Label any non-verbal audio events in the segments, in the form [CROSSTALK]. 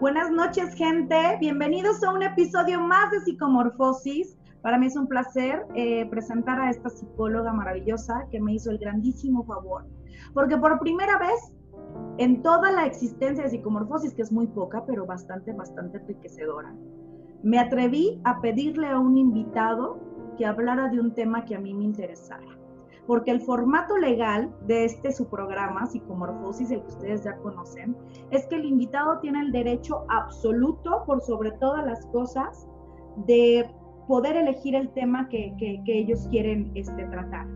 Buenas noches, gente. Bienvenidos a un episodio más de Psicomorfosis. Para mí es un placer eh, presentar a esta psicóloga maravillosa que me hizo el grandísimo favor. Porque por primera vez en toda la existencia de Psicomorfosis, que es muy poca, pero bastante, bastante enriquecedora, me atreví a pedirle a un invitado que hablara de un tema que a mí me interesara porque el formato legal de este su programa, Psicomorfosis, el que ustedes ya conocen, es que el invitado tiene el derecho absoluto, por sobre todas las cosas, de poder elegir el tema que, ellos quieren este, tratar.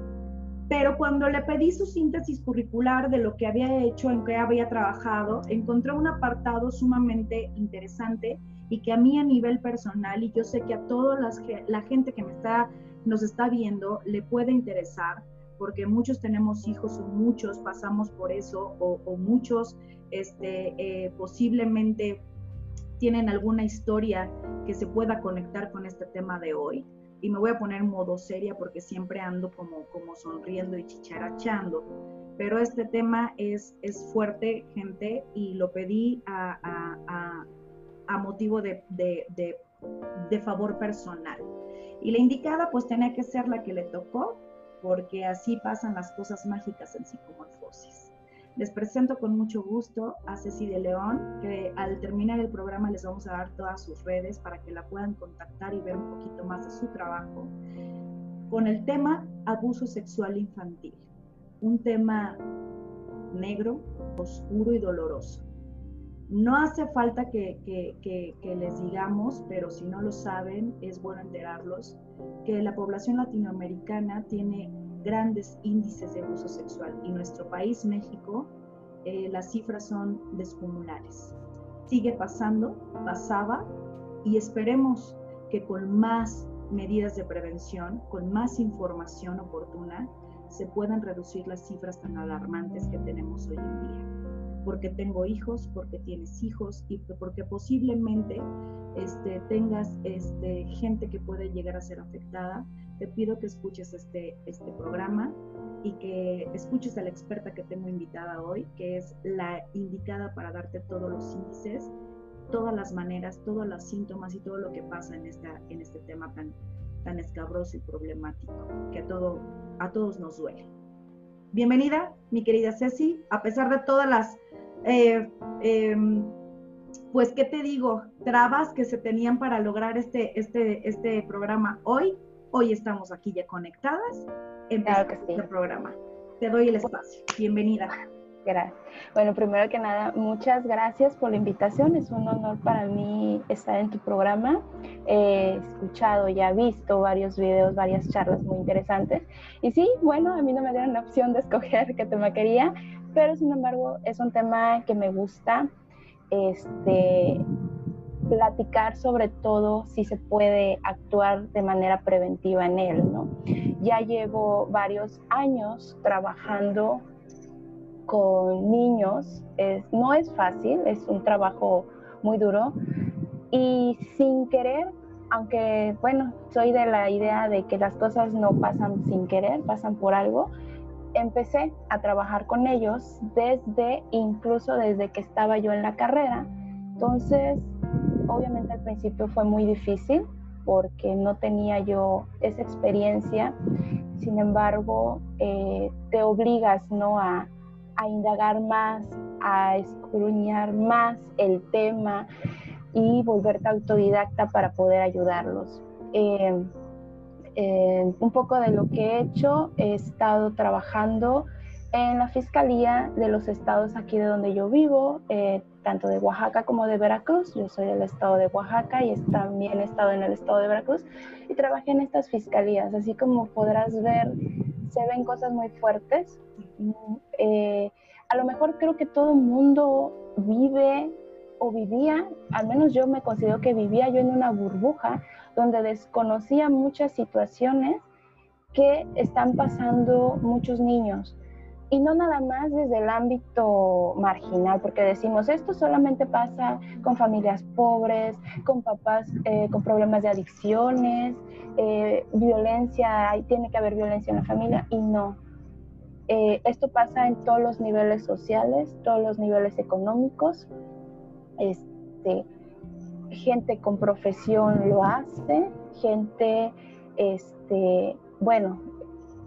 Pero cuando le pedí su síntesis curricular de lo que había hecho, en qué había trabajado, encontré un apartado sumamente interesante y que a mí a nivel personal, y yo sé que a toda la gente que me está, nos está viendo le puede interesar, porque muchos tenemos hijos o muchos pasamos por eso o, muchos este, eh, posiblemente tienen alguna historia que se pueda conectar con este tema de hoy. Y me voy a poner en modo seria porque siempre ando como, como sonriendo y chicharachando. Pero este tema es, es fuerte, gente, y lo pedí a, a, a, motivo de, de, de, de favor personal. Y la indicada pues tenía que ser la que le tocó, porque así pasan las cosas mágicas en psicomorfosis. Les presento con mucho gusto a Ceci de León, que al terminar el programa les vamos a dar todas sus redes para que la puedan contactar y ver un poquito más de su trabajo, con el tema abuso sexual infantil, un tema negro, oscuro y doloroso. No hace falta que, les digamos, pero si no lo saben, es bueno enterarlos, que la población latinoamericana tiene grandes índices de abuso sexual y nuestro país, México, eh, las cifras son descomunales. Sigue pasando, pasaba y esperemos que con más medidas de prevención, con más información oportuna, se puedan reducir las cifras tan alarmantes que tenemos hoy en día porque tengo hijos, porque tienes hijos y porque posiblemente este, tengas este, gente que puede llegar a ser afectada, te pido que escuches este, este programa y que escuches a la experta que tengo invitada hoy, que es la indicada para darte todos los índices, todas las maneras, todos los síntomas y todo lo que pasa en, esta, en este tema tan, tan escabroso y problemático, que a, todo, a todos nos duele. Bienvenida, mi querida Ceci, a pesar de todas las eh, em, pues, ¿qué te digo? Trabas que se tenían para lograr este, este, este programa hoy. Hoy estamos aquí ya conectadas en este programa. Te doy el espacio. Bienvenida. Gracias. Bueno, primero que nada, muchas gracias por la invitación. Es un honor para mí estar en tu programa. He escuchado, ya visto varios videos, varias charlas muy interesantes. Y sí, bueno, a mí no me dieron la opción de escoger qué tema quería, pero sin embargo es un tema que me gusta este, platicar sobre todo si se puede actuar de manera preventiva en él. ¿no? Ya llevo varios años trabajando con niños, no es fácil, es un trabajo muy duro y sin querer, aunque bueno, soy de la idea de que las cosas no pasan sin querer, pasan por algo, empecé a trabajar con ellos desde, incluso desde que estaba yo en la carrera. Entonces, obviamente al principio fue muy difícil porque no tenía yo esa experiencia. Sin embargo, eh, te obligas ¿no? a, indagar más, a escruñar más el tema y volverte autodidacta para poder ayudarlos. Eh, un poco de lo que he hecho, he estado trabajando en la Fiscalía de los estados aquí de donde yo vivo, eh, tanto de Oaxaca como de Veracruz. Yo soy del estado de Oaxaca y también he estado en el estado de Veracruz y trabajé en estas fiscalías. Así como podrás ver, se ven cosas muy fuertes. Eh, a lo mejor creo que todo el mundo vive o vivía, al menos yo me considero que vivía yo en una burbuja donde desconocía muchas situaciones que están pasando muchos niños. Y no nada más desde el ámbito marginal, porque decimos, esto solamente pasa con familias pobres, con papás eh, con problemas de adicciones, eh, violencia, tiene que haber violencia en la familia, y no. Eh, esto pasa en todos los niveles sociales, todos los niveles económicos, este, gente con profesión lo hace, gente, este, bueno,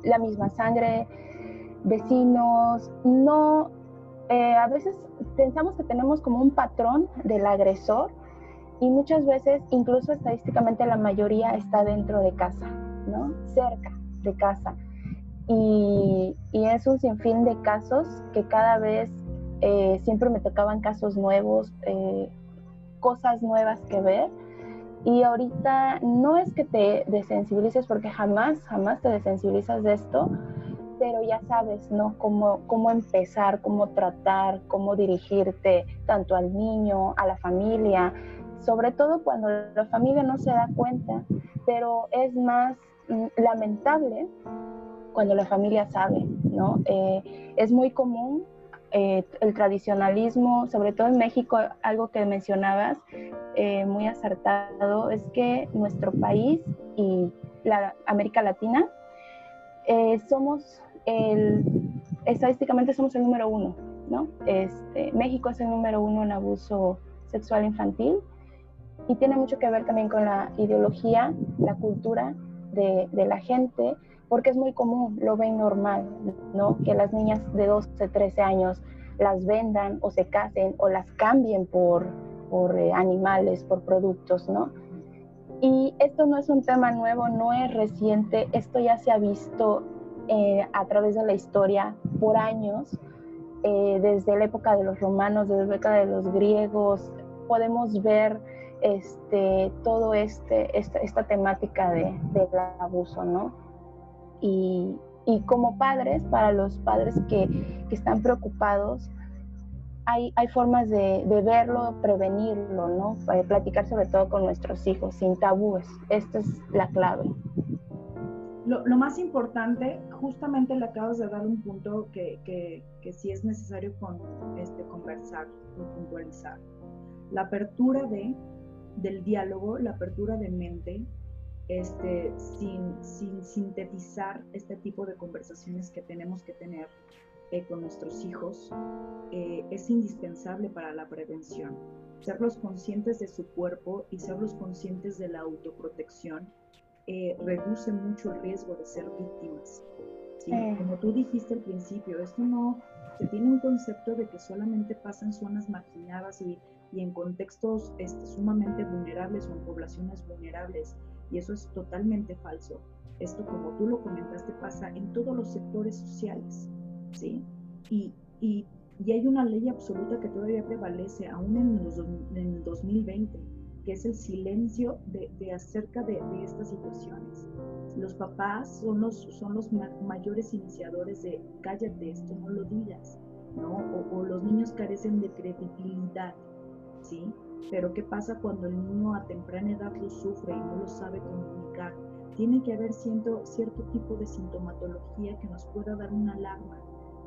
la misma sangre, vecinos, no, eh, a veces pensamos que tenemos como un patrón del agresor y muchas veces, incluso estadísticamente, la mayoría está dentro de casa, ¿no? Cerca de casa. Y, es un sinfín de casos que cada vez eh, siempre me tocaban casos nuevos, eh, cosas nuevas que ver. Y ahorita no es que te desensibilices, porque jamás, jamás te desensibilizas de esto, pero ya sabes, ¿no? Cómo, cómo empezar, cómo tratar, cómo dirigirte tanto al niño, a la familia, sobre todo cuando la familia no se da cuenta, pero es más mm, lamentable cuando la familia sabe, ¿no? Eh, es muy común eh, el tradicionalismo, sobre todo en México, algo que mencionabas eh, muy acertado, es que nuestro país y la América Latina eh, somos el, estadísticamente somos el número uno, ¿no? Este, México es el número uno en abuso sexual infantil y tiene mucho que ver también con la ideología, la cultura de, de la gente porque es muy común, lo ven normal, ¿no? Que las niñas de 12, 13 años las vendan o se casen o las cambien por, por eh, animales, por productos, ¿no? Y esto no es un tema nuevo, no es reciente, esto ya se ha visto eh, a través de la historia por años, eh, desde la época de los romanos, desde la época de los griegos, podemos ver este, todo este, esta, esta temática de, del abuso, ¿no? Y, como padres, para los padres que, están preocupados, hay, hay formas de, verlo, prevenirlo, ¿no? platicar sobre todo con nuestros hijos, sin tabúes. Esta es la clave. Lo, más importante, justamente le acabas de dar un punto que, que, sí es necesario con, este, conversar o puntualizar. La apertura de, del diálogo, la apertura de mente, este, sin, sin sintetizar este tipo de conversaciones que tenemos que tener eh, con nuestros hijos, eh, es indispensable para la prevención. Serlos conscientes de su cuerpo y serlos conscientes de la autoprotección eh, reduce mucho el riesgo de ser víctimas. Como tú dijiste al principio, esto no se tiene un concepto de que solamente pasa en zonas marginadas y, y en contextos este, sumamente vulnerables o en poblaciones vulnerables y eso es totalmente falso. Esto, como tú lo comentaste, pasa en todos los sectores sociales, ¿sí? Y, y, y hay una ley absoluta que todavía prevalece, aún en, en el 2020, que es el silencio de, de acerca de, de, estas situaciones. Los papás son los, son los mayores iniciadores de cállate, esto no lo digas, ¿no? O, o los niños carecen de credibilidad, ¿sí? Pero ¿qué pasa cuando el niño a temprana edad lo sufre y no lo sabe comunicar? Tiene que haber cierto, tipo de sintomatología que nos pueda dar una alarma.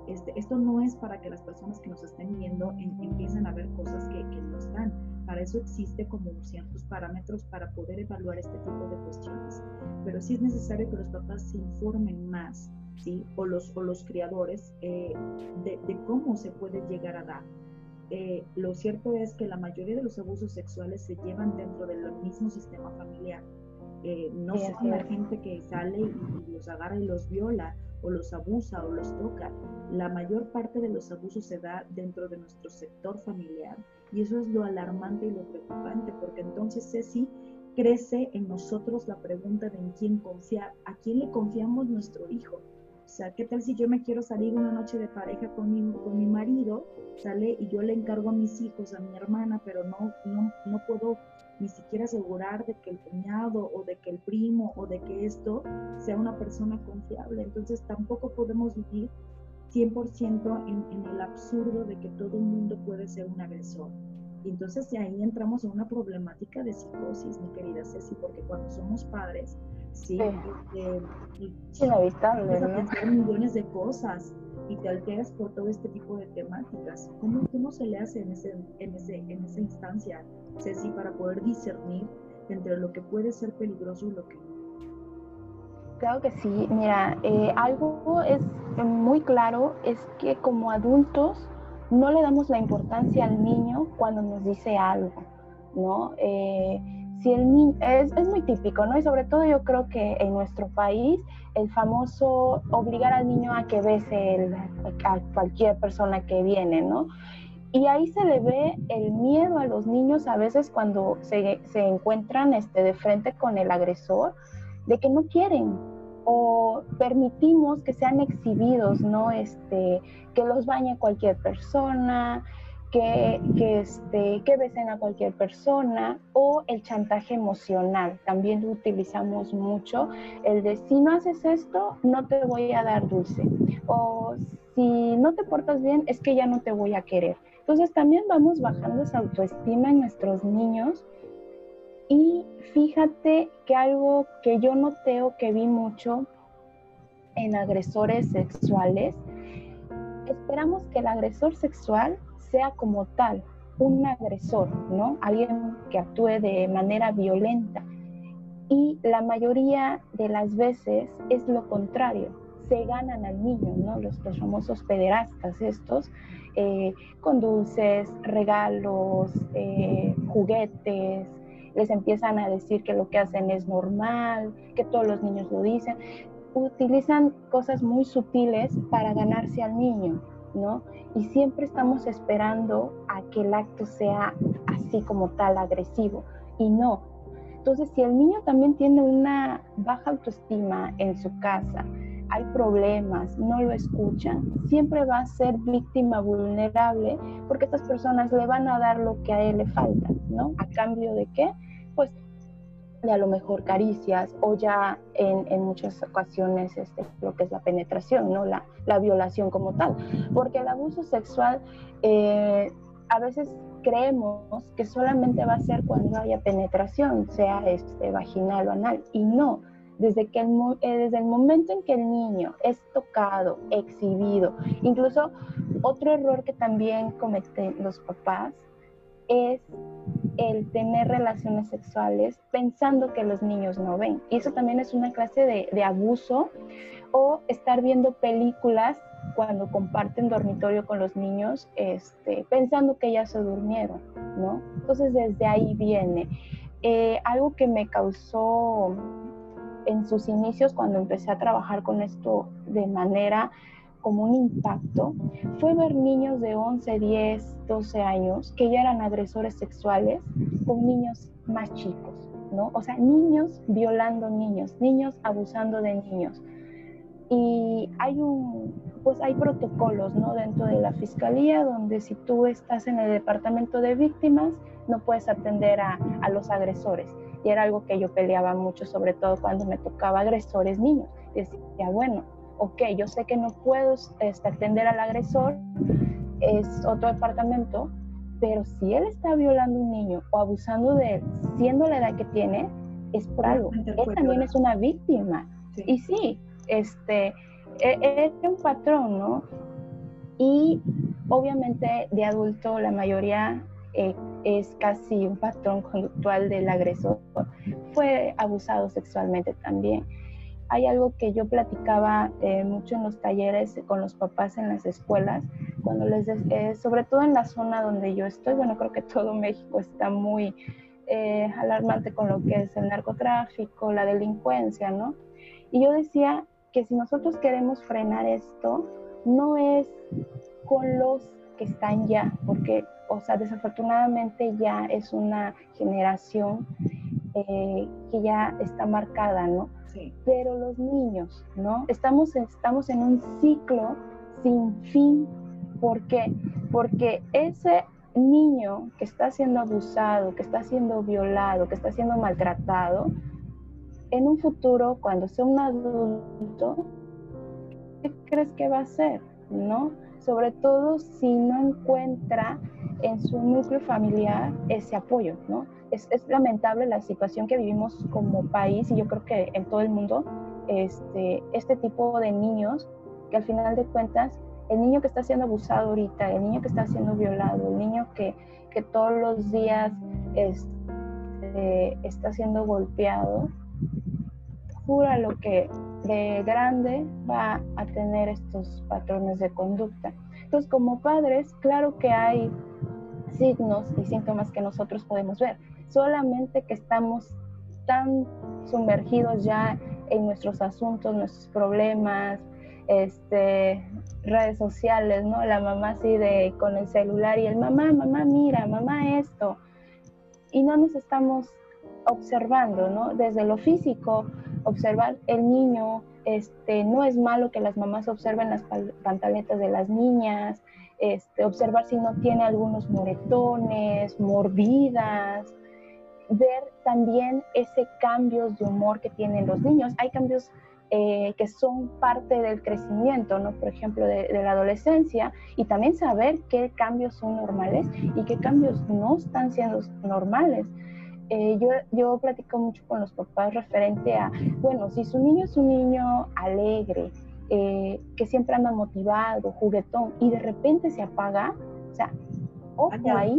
Este, esto no es para que las personas que nos estén viendo empiecen a ver cosas que, que no están. Para eso existe como ciertos parámetros para poder evaluar este tipo de cuestiones. Pero sí es necesario que los papás se informen más, ¿sí? O los, o los criadores eh, de cómo se puede llegar a dar eh, lo cierto es que la mayoría de los abusos sexuales se llevan dentro del mismo sistema familiar. Eh, no es la gente que sale y, los agarra y los viola o los abusa o los toca. La mayor parte de los abusos se da dentro de nuestro sector familiar y eso es lo alarmante y lo preocupante porque entonces Ceci crece en nosotros la pregunta de en quién confiar, a quién le confiamos nuestro hijo. O sea, ¿qué tal si yo me quiero salir una noche de pareja con mi, con mi marido, sale y yo le encargo a mis hijos, a mi hermana, pero no, no, no puedo ni siquiera asegurar de que el cuñado o de que el primo o de que esto sea una persona confiable. Entonces tampoco podemos vivir 100% en, en el absurdo de que todo el mundo puede ser un agresor. Y entonces de ahí entramos en una problemática de psicosis, mi querida Ceci, porque cuando somos padres, sí, eh, inevitable, ¿no? millones de cosas y te alteras por todo este tipo de temáticas. ¿Cómo, cómo se le hace en, ese, en, ese, en esa instancia, Ceci, para poder discernir entre lo que puede ser peligroso y lo que no? Claro que sí. Mira, eh, algo es muy claro, es que como adultos no le damos la importancia al niño cuando nos dice algo, ¿no? Eh, si el niño, es, es, muy típico, ¿no? Y sobre todo yo creo que en nuestro país el famoso obligar al niño a que bese a cualquier persona que viene, ¿no? Y ahí se le ve el miedo a los niños a veces cuando se, se encuentran este, de frente con el agresor, de que no quieren o permitimos que sean exhibidos, ¿no? Este, que los bañe cualquier persona, que, este, que besen a cualquier persona o el chantaje emocional. También utilizamos mucho el de si no haces esto, no te voy a dar dulce. O si no te portas bien, es que ya no te voy a querer. Entonces también vamos bajando esa autoestima en nuestros niños. Y fíjate que algo que yo noteo que vi mucho en agresores sexuales, esperamos que el agresor sexual sea como tal un agresor, ¿no? Alguien que actúe de manera violenta. Y la mayoría de las veces es lo contrario, se ganan al niño, ¿no? Los, famosos pederastas estos, eh, con dulces, regalos, eh, juguetes, les empiezan a decir que lo que hacen es normal, que todos los niños lo dicen. Utilizan cosas muy sutiles para ganarse al niño, Y siempre estamos esperando a que el acto sea así como tal agresivo y no. Entonces, si el niño también tiene una baja autoestima en su casa, hay problemas, no lo escuchan, siempre va a ser víctima vulnerable porque estas personas le van a dar lo que a él le falta, ¿no? ¿A cambio de qué? Pues de a lo mejor caricias o ya en, en muchas ocasiones este, lo que es la penetración, ¿no? La, la violación como tal. Porque el abuso sexual eh, a veces creemos que solamente va a ser cuando haya penetración, sea este, vaginal o anal, y no. Desde, que el, eh, desde el momento en que el niño es tocado, exhibido, incluso otro error que también cometen los papás es el tener relaciones sexuales pensando que los niños no ven. Y eso también es una clase de, abuso o estar viendo películas cuando comparten dormitorio con los niños, este, pensando que ya se durmieron, ¿no? Entonces desde ahí viene. Eh, algo que me causó en sus inicios cuando empecé a trabajar con esto de manera como un impacto fue ver niños de 11, 10, 12 años que ya eran agresores sexuales con niños más chicos, ¿no? O sea, niños violando niños, niños abusando de niños. Y hay un, pues hay protocolos, ¿no? Dentro de la fiscalía donde si tú estás en el departamento de víctimas, no puedes atender a, a los agresores. Y era algo que yo peleaba mucho, sobre todo cuando me tocaba agresores niños. Decía, bueno, ok, yo sé que no puedo este, atender al agresor, es otro departamento, pero si él está violando a un niño o abusando de él, siendo la edad que tiene, es por algo. Él también es una víctima. Y sí, este, es un patrón, ¿no? Y obviamente de adulto la mayoría eh, es casi un patrón conductual del agresor. Fue abusado sexualmente también hay algo que yo platicaba eh, mucho en los talleres con los papás en las escuelas, cuando les, eh, sobre todo en la zona donde yo estoy, bueno, creo que todo [LAUGHS] México está muy eh, alarmante con lo que es el narcotráfico, la delincuencia, ¿no? Y yo decía que si nosotros queremos frenar esto, no es con los que están ya, porque, o sea, desafortunadamente ya es una generación que ya está marcada, ¿no? Pero los niños, ¿no? Estamos, estamos en un ciclo sin fin. ¿Por qué? Porque ese niño que está siendo abusado, que está siendo violado, que está siendo maltratado, en un futuro, cuando sea un adulto, ¿qué crees que va a hacer? ¿No? Sobre todo si no encuentra en su núcleo familiar ese apoyo, ¿no? Es, lamentable la situación que vivimos como país y yo creo que en todo el mundo, este, este tipo de niños que al final de cuentas, el niño que está siendo abusado ahorita, el niño que está siendo violado, el niño que, que todos los días este, está siendo golpeado, jura lo que de grande va a tener estos patrones de conducta. Entonces, como padres, claro que hay signos y síntomas que nosotros podemos ver, solamente que estamos tan sumergidos ya en nuestros asuntos, nuestros problemas, este, redes sociales, ¿no? La mamá así de con el celular y el mamá, mamá, mira, mamá esto. Y no nos estamos observando, ¿no? Desde lo físico, observar el niño, este, no es malo que las mamás observen las pantaletas de las niñas, este, observar si no tiene algunos moretones, mordidas, ver también ese cambios de humor que tienen los niños. Hay cambios eh, que son parte del crecimiento, ¿no? Por ejemplo, de, la adolescencia, y también saber qué cambios son normales y qué cambios no están siendo normales. Eh, yo, yo platico mucho con los papás referente a, bueno, si su niño es un niño alegre, eh, que siempre anda motivado, juguetón, y de repente se apaga, o sea, ojo ahí,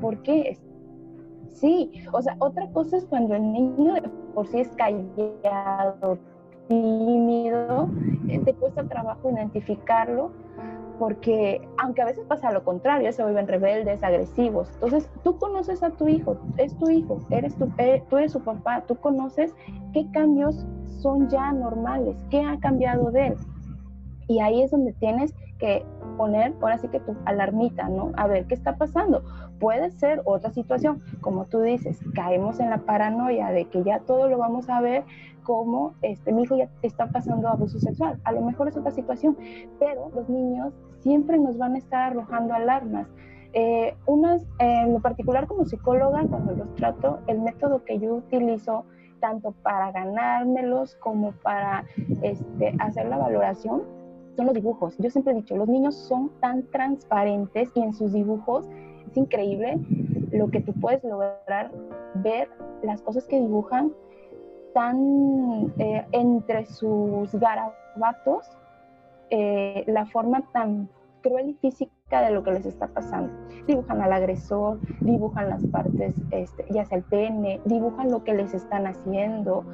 ¿por qué? Sí, o sea, otra cosa es cuando el niño por sí es callado, tímido, eh, te cuesta trabajo identificarlo porque aunque a veces pasa lo contrario, se vuelven rebeldes, agresivos. Entonces, tú conoces a tu hijo, es tu hijo, eres tu, eh, tú eres su papá, tú conoces qué cambios son ya normales, qué ha cambiado de él. Y ahí es donde tienes que poner, ahora sí que tu alarmita, ¿no? A ver, ¿qué está pasando? Puede ser otra situación, como tú dices, caemos en la paranoia de que ya todo lo vamos a ver como este, mi hijo ya está pasando abuso sexual. A lo mejor es otra situación, pero los niños siempre nos van a estar arrojando alarmas. Eh, unas, en lo particular como psicóloga, cuando los trato, el método que yo utilizo tanto para ganármelos como para este, hacer la valoración son los dibujos. Yo siempre he dicho, los niños son tan transparentes y en sus dibujos es increíble lo que tú puedes lograr ver, las cosas que dibujan tan eh, entre sus garabatos, eh, la forma tan cruel y física de lo que les está pasando. Dibujan al agresor, dibujan las partes, este, ya sea el pene, dibujan lo que les están haciendo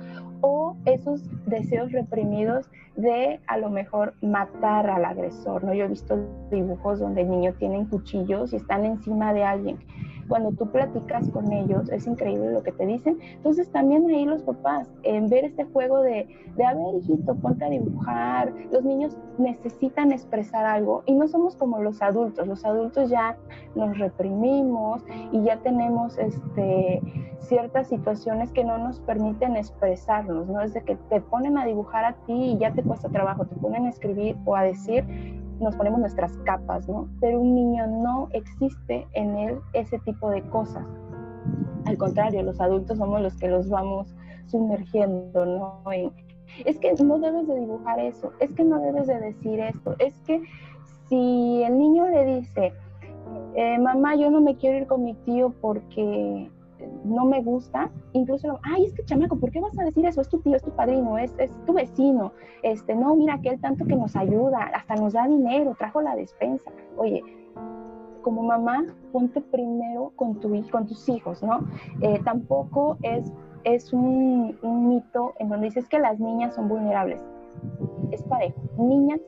o esos deseos reprimidos de a lo mejor matar al agresor, ¿no? Yo he visto dibujos donde el niño tienen cuchillos y están encima de alguien cuando tú platicas con ellos, es increíble lo que te dicen. Entonces también ahí los papás, en ver este juego de, de, a ver, hijito, ponte a dibujar, los niños necesitan expresar algo y no somos como los adultos, los adultos ya nos reprimimos y ya tenemos este, ciertas situaciones que no nos permiten expresarnos, ¿no? Desde que te ponen a dibujar a ti y ya te cuesta trabajo, te ponen a escribir o a decir, nos ponemos nuestras capas, ¿no? Pero un niño no existe en él ese tipo de cosas. Al contrario, los adultos somos los que los vamos sumergiendo, ¿no? es que no debes de dibujar eso, es que no debes de decir esto, es que si el niño le dice, eh, mamá, yo no me quiero ir con mi tío porque no me gusta, incluso, ay, es que chamaco, ¿por qué vas a decir eso? Es tu tío, es tu padrino, es, es tu vecino, este, no, mira aquel tanto que nos ayuda, hasta nos da dinero, trajo la despensa. Oye, como mamá, ponte primero con, tu, con tus hijos, ¿no? Eh, tampoco es, es un, mito en donde dices que las niñas son vulnerables. Es parejo, niñas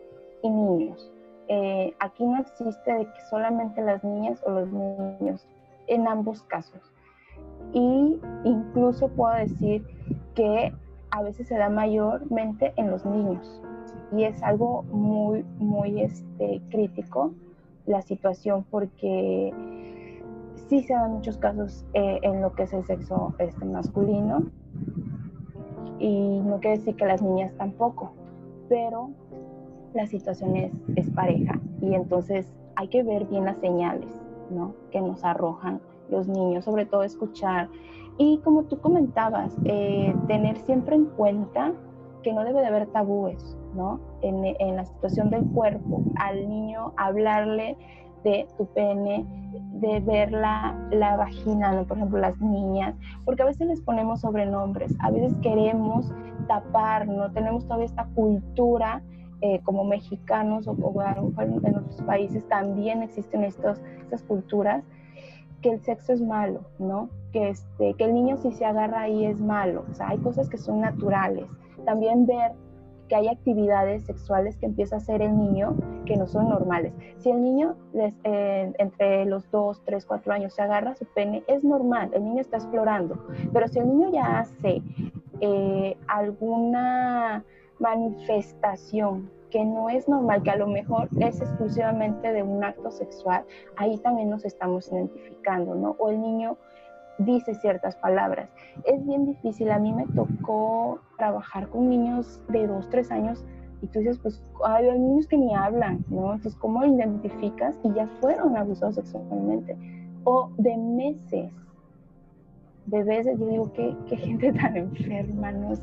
y niños. Eh, aquí no existe de que solamente las niñas o los niños, en ambos casos y incluso puedo decir que a veces se da mayormente en los niños y es algo muy, muy este, crítico la situación porque sí se dan muchos casos eh, en lo que es el sexo este, masculino y no quiere decir que las niñas tampoco, pero la situación es, es pareja y entonces hay que ver bien las señales ¿no? que nos arrojan los niños, sobre todo escuchar. Y como tú comentabas, eh, tener siempre en cuenta que no debe de haber tabúes, ¿no? En, en, la situación del cuerpo, al niño hablarle de tu pene, de ver la, la vagina, ¿no? por ejemplo, las niñas, porque a veces les ponemos sobrenombres, a veces queremos tapar, no tenemos todavía esta cultura eh, como mexicanos o, o, en otros países también existen estos, estas culturas que el sexo es malo, ¿no? Que, este, que el niño si se agarra ahí es malo. O sea, hay cosas que son naturales. También ver que hay actividades sexuales que empieza a hacer el niño que no son normales. Si el niño eh, entre los 2, 3, 4 años se agarra su pene, es normal, el niño está explorando. Pero si el niño ya hace eh, alguna manifestación que no es normal, que a lo mejor es exclusivamente de un acto sexual, ahí también nos estamos identificando, ¿no? O el niño dice ciertas palabras. Es bien difícil, a mí me tocó trabajar con niños de dos, tres años y tú dices, pues hay niños que ni hablan, ¿no? Entonces, ¿cómo identificas? Y ya fueron abusados sexualmente. O de meses, bebés, yo digo, qué, qué gente tan enferma, ¿no? Es,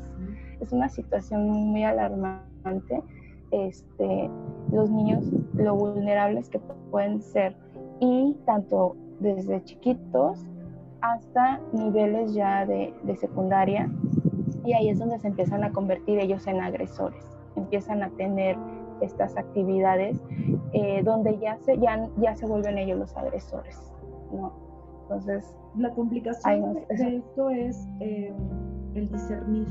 es una situación muy alarmante. Este, los niños, lo vulnerables que pueden ser. Y tanto desde chiquitos hasta niveles ya de, secundaria y ahí es donde se empiezan a convertir ellos en agresores, empiezan a tener estas actividades eh, donde ya se, ya, ya se vuelven ellos los agresores, ¿no? Entonces... La complicación de esto es eh, el discernir.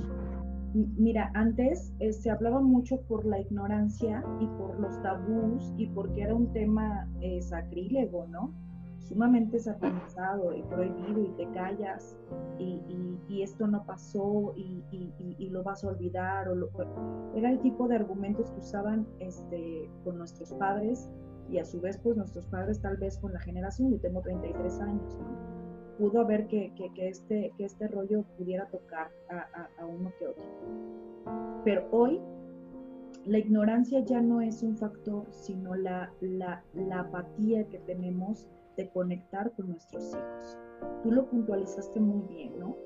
Mira, antes eh, se hablaba mucho por la ignorancia y por los tabús y porque era un tema sacrílego, ¿no? sumamente satanizado y prohibido y te callas y, esto no pasó y, lo vas a olvidar. O era el tipo de argumentos que usaban este, con nuestros padres y a su vez pues nuestros padres tal vez con la generación, yo tengo 33 años, pudo haber que, este, que este rollo pudiera tocar a, uno que otro. Pero hoy la ignorancia ya no es un factor, sino la, la, la apatía que tenemos de conectar con nuestros hijos. Tú lo puntualizaste muy bien, ¿no?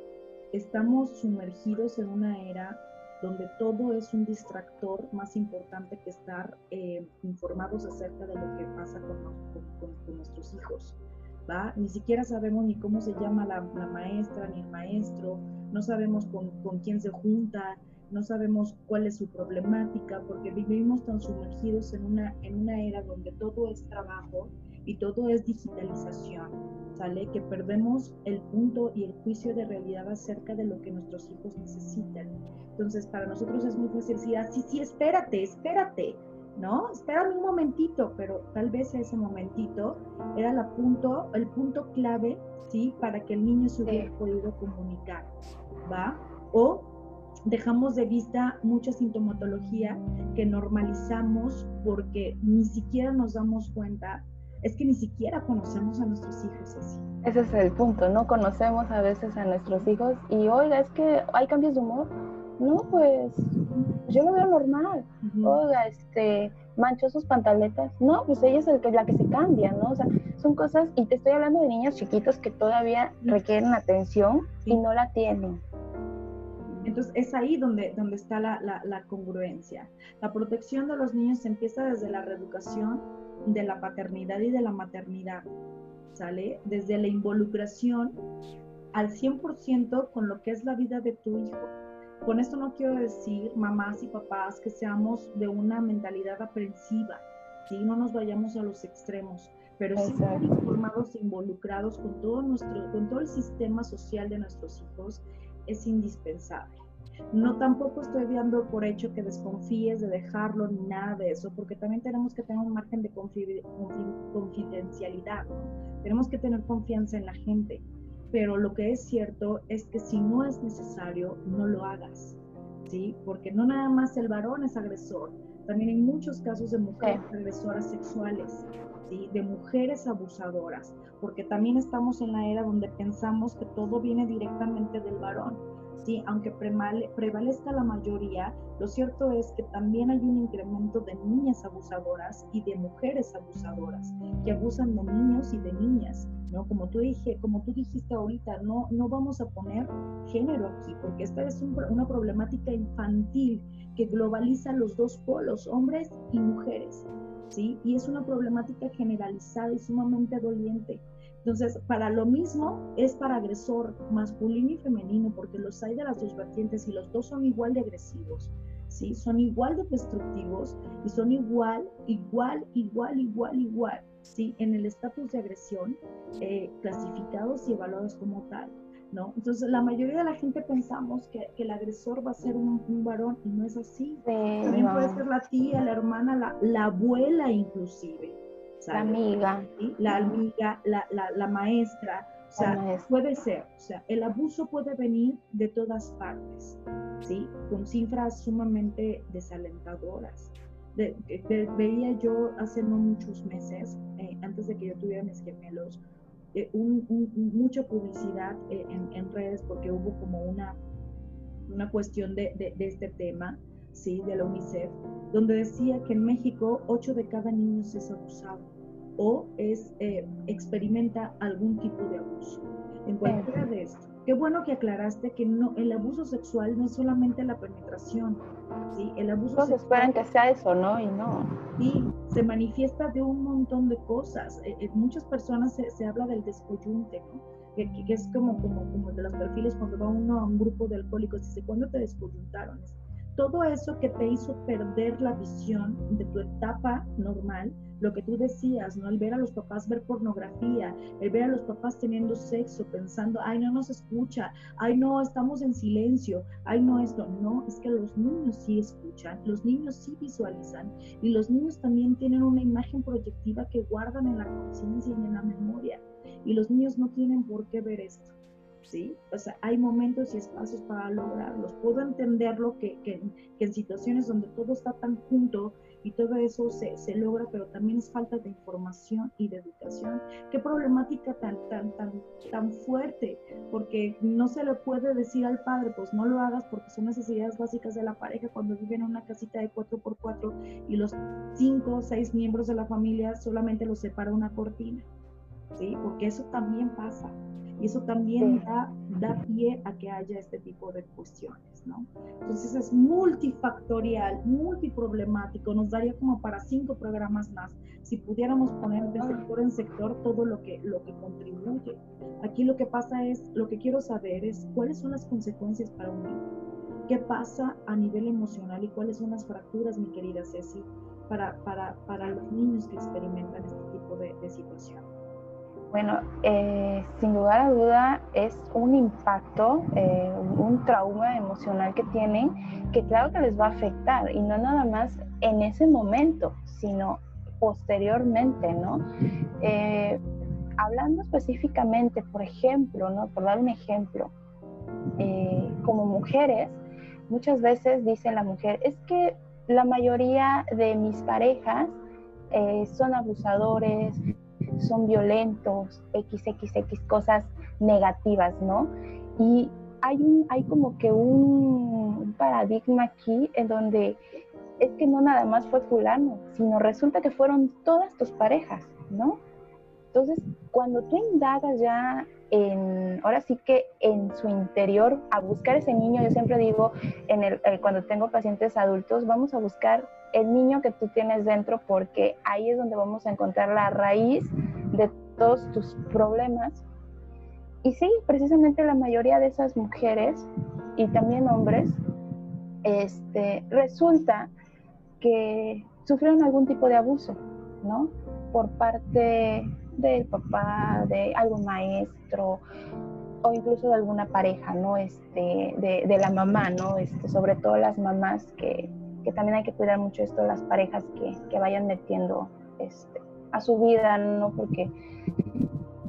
Estamos sumergidos en una era donde todo es un distractor más importante que estar eh, informados acerca de lo que pasa con, nuestros hijos. Ni siquiera sabemos ni cómo se llama la, maestra ni el maestro, no sabemos con, con, quién se junta, no sabemos cuál es su problemática, porque vivimos tan sumergidos en una, en una era donde todo es trabajo y todo es digitalización, ¿sale? Que perdemos el punto y el juicio de realidad acerca de lo que nuestros hijos necesitan. Entonces, para nosotros es muy fácil decir, ah, sí, sí, espérate, espérate, ¿no? Espérame un momentito, pero tal vez ese momentito era la punto, el punto clave, ¿sí? Para que el niño se hubiera podido comunicar, ¿va? O dejamos de vista mucha sintomatología que normalizamos porque ni siquiera nos damos cuenta es que ni siquiera conocemos a nuestros hijos así. Ese es el punto, no conocemos a veces a nuestros hijos y oiga, es que hay cambios de humor. No, pues yo lo veo normal. Oiga, este, manchó sus pantaletas. No, pues ella es el que, la que se cambia, ¿no? O sea, son cosas, y te estoy hablando de niños chiquitos que todavía requieren atención y no la tienen. Entonces es ahí donde, donde está la, la, la, congruencia. La protección de los niños empieza desde la reeducación de la paternidad y de la maternidad, ¿sale? Desde la involucración al 100% con lo que es la vida de tu hijo. Con esto no quiero decir, mamás y papás, que seamos de una mentalidad aprensiva, ¿sí? No nos vayamos a los extremos, pero sí informados e involucrados con todo, nuestro, con todo el sistema social de nuestros hijos es indispensable. No tampoco estoy dando por hecho que desconfíes de dejarlo ni nada de eso, porque también tenemos que tener un margen de confidencialidad, tenemos que tener confianza en la gente, pero lo que es cierto es que si no es necesario, no lo hagas, ¿sí? Porque no nada más el varón es agresor, también hay muchos casos de mujeres agresoras sexuales, ¿sí? de mujeres abusadoras, porque también estamos en la era donde pensamos que todo viene directamente del varón ¿sí? aunque prevalezca la mayoría, lo cierto es que también hay un incremento de niñas abusadoras y de mujeres abusadoras que abusan de niños y de niñas. ¿no? Como tú, dije, como tú dijiste ahorita, no, no vamos a poner género aquí, porque esta es una problemática infantil que globaliza los dos polos, hombres y mujeres. ¿sí? Y es una problemática generalizada y sumamente doliente. Entonces, para lo mismo es para agresor masculino y femenino, porque los hay de las dos vertientes y los dos son igual de agresivos, ¿sí? Son igual de destructivos y son igual, igual, igual, igual, igual, ¿sí? En el estatus de agresión, eh, clasificados y evaluados como tal. ¿no? Entonces, la mayoría de la gente pensamos que, el agresor va a ser un, varón y no es así. También puede ser la tía, la hermana, la, la abuela inclusive. La amiga. La amiga, la, la, la maestra. O sea, puede ser. O sea, el abuso puede venir de todas partes, ¿sí? Con cifras sumamente desalentadoras. veía yo hace no muchos meses, eh, antes de que yo tuviera mis gemelos, eh, mucha publicidad eh, en, redes porque hubo como una, una cuestión de, de, este tema, ¿sí? de la UNICEF, donde decía que en México 8 de cada niño es abusado o es, eh, experimenta algún tipo de abuso. En cualquiera de esto. Qué bueno que aclaraste que no, el abuso sexual no es solamente la penetración, ¿sí? El abuso Todos esperan que sea eso, ¿no? Y no. Sí, se manifiesta de un montón de cosas. En eh, eh, muchas personas se, se, habla del descoyunte, ¿no? Que, que, es como, como, como de los perfiles cuando va uno a un grupo de alcohólicos y dice, ¿cuándo te descoyuntaron? todo eso que te hizo perder la visión de tu etapa normal, lo que tú decías, ¿no? El ver a los papás ver pornografía, el ver a los papás teniendo sexo, pensando, ay, no nos escucha, ay, no, estamos en silencio, ay, no esto. No, es que los niños sí escuchan, los niños sí visualizan y los niños también tienen una imagen proyectiva que guardan en la conciencia y en la memoria. Y los niños no tienen por qué ver esto. ¿sí? O sea, hay momentos y espacios para lograrlos. Puedo entenderlo que, que, en situaciones donde todo está tan junto y todo eso se, se, logra, pero también es falta de información y de educación. Qué problemática tan, tan, tan, tan fuerte, porque no se le puede decir al padre, pues no lo hagas porque son necesidades básicas de la pareja cuando viven en una casita de 4x4 y los cinco o seis miembros de la familia solamente los separa una cortina, ¿sí? Porque eso también pasa. Y eso también da, da pie a que haya este tipo de cuestiones, ¿no? Entonces es multifactorial, multiproblemático, nos daría como para cinco programas más si pudiéramos poner de sector en sector todo lo que, lo que contribuye. Aquí lo que pasa es, lo que quiero saber es cuáles son las consecuencias para un niño. ¿Qué pasa a nivel emocional y cuáles son las fracturas, mi querida Ceci, para, para, para los niños que experimentan este tipo de, de situación? Bueno, eh, sin lugar a duda es un impacto, eh, un trauma emocional que tienen que claro que les va a afectar y no nada más en ese momento, sino posteriormente, ¿no? Eh, hablando específicamente, por ejemplo, ¿no? Por dar un ejemplo, como mujeres, muchas veces dice la mujer, es que la mayoría de mis parejas son abusadores, son violentos, XXX cosas negativas, ¿no? Y hay, un, hay como que un paradigma aquí en donde es que no nada más fue fulano, sino resulta que fueron todas tus parejas, ¿no? Entonces, cuando tú indagas ya en, ahora sí que en su interior, a buscar ese niño, yo siempre digo, en el, eh, cuando tengo pacientes adultos, vamos a buscar el niño que tú tienes dentro porque ahí es donde vamos a encontrar la raíz de todos tus problemas. Y sí, precisamente la mayoría de esas mujeres y también hombres, este, resulta que sufrieron algún tipo de abuso, ¿no? Por parte del papá, de algún maestro o incluso de alguna pareja, ¿no? Este, de, de la mamá, ¿no? Este, sobre todo las mamás que, que también hay que cuidar mucho esto, las parejas que, que vayan metiendo este, a su vida, ¿no? Porque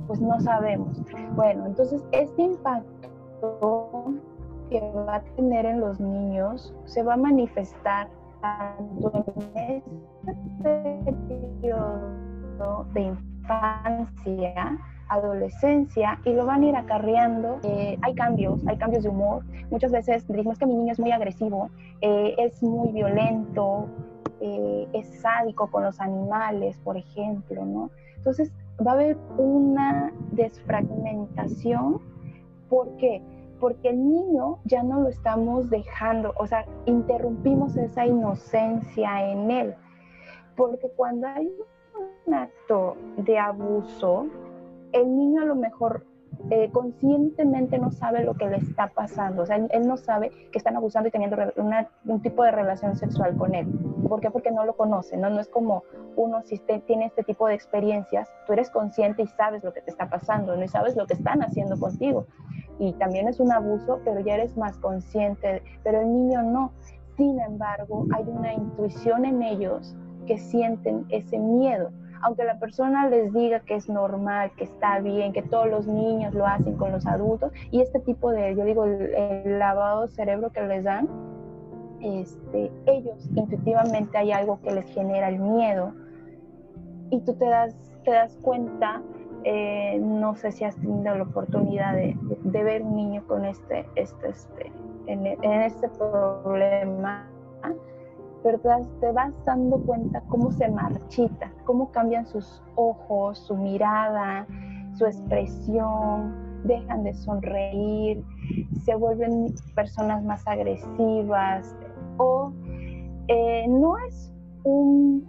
pues no sabemos. Bueno, entonces este impacto que va a tener en los niños se va a manifestar tanto en este periodo de infancia adolescencia y lo van a ir acarreando. Eh, hay cambios, hay cambios de humor. Muchas veces decimos que mi niño es muy agresivo, eh, es muy violento, eh, es sádico con los animales, por ejemplo, ¿no? Entonces va a haber una desfragmentación. ¿Por qué? Porque el niño ya no lo estamos dejando, o sea, interrumpimos esa inocencia en él. Porque cuando hay un acto de abuso, el niño a lo mejor eh, conscientemente no sabe lo que le está pasando, o sea, él, no sabe que están abusando y teniendo un tipo de relación sexual con él. ¿Por qué? Porque no lo conoce, ¿no? No es como uno si tiene este tipo de experiencias, tú eres consciente y sabes lo que te está pasando, ¿no? Y sabes lo que están haciendo contigo. y también es un abuso, pero ya eres más consciente, pero el niño no. Sin embargo, hay una intuición en ellos que sienten ese miedo. Aunque la persona les diga que es normal, que está bien, que todos los niños lo hacen con los adultos, y este tipo de, yo digo, el, lavado de cerebro que les dan, este, ellos intuitivamente hay algo que les genera el miedo y tú te das, te das cuenta, eh, no sé si has tenido la oportunidad de, ver un niño con este, este, este en, este problema, pero te, vas dando cuenta cómo se marchita, cómo cambian sus ojos, su mirada, su expresión, dejan de sonreír, se vuelven personas más agresivas o eh, no es un,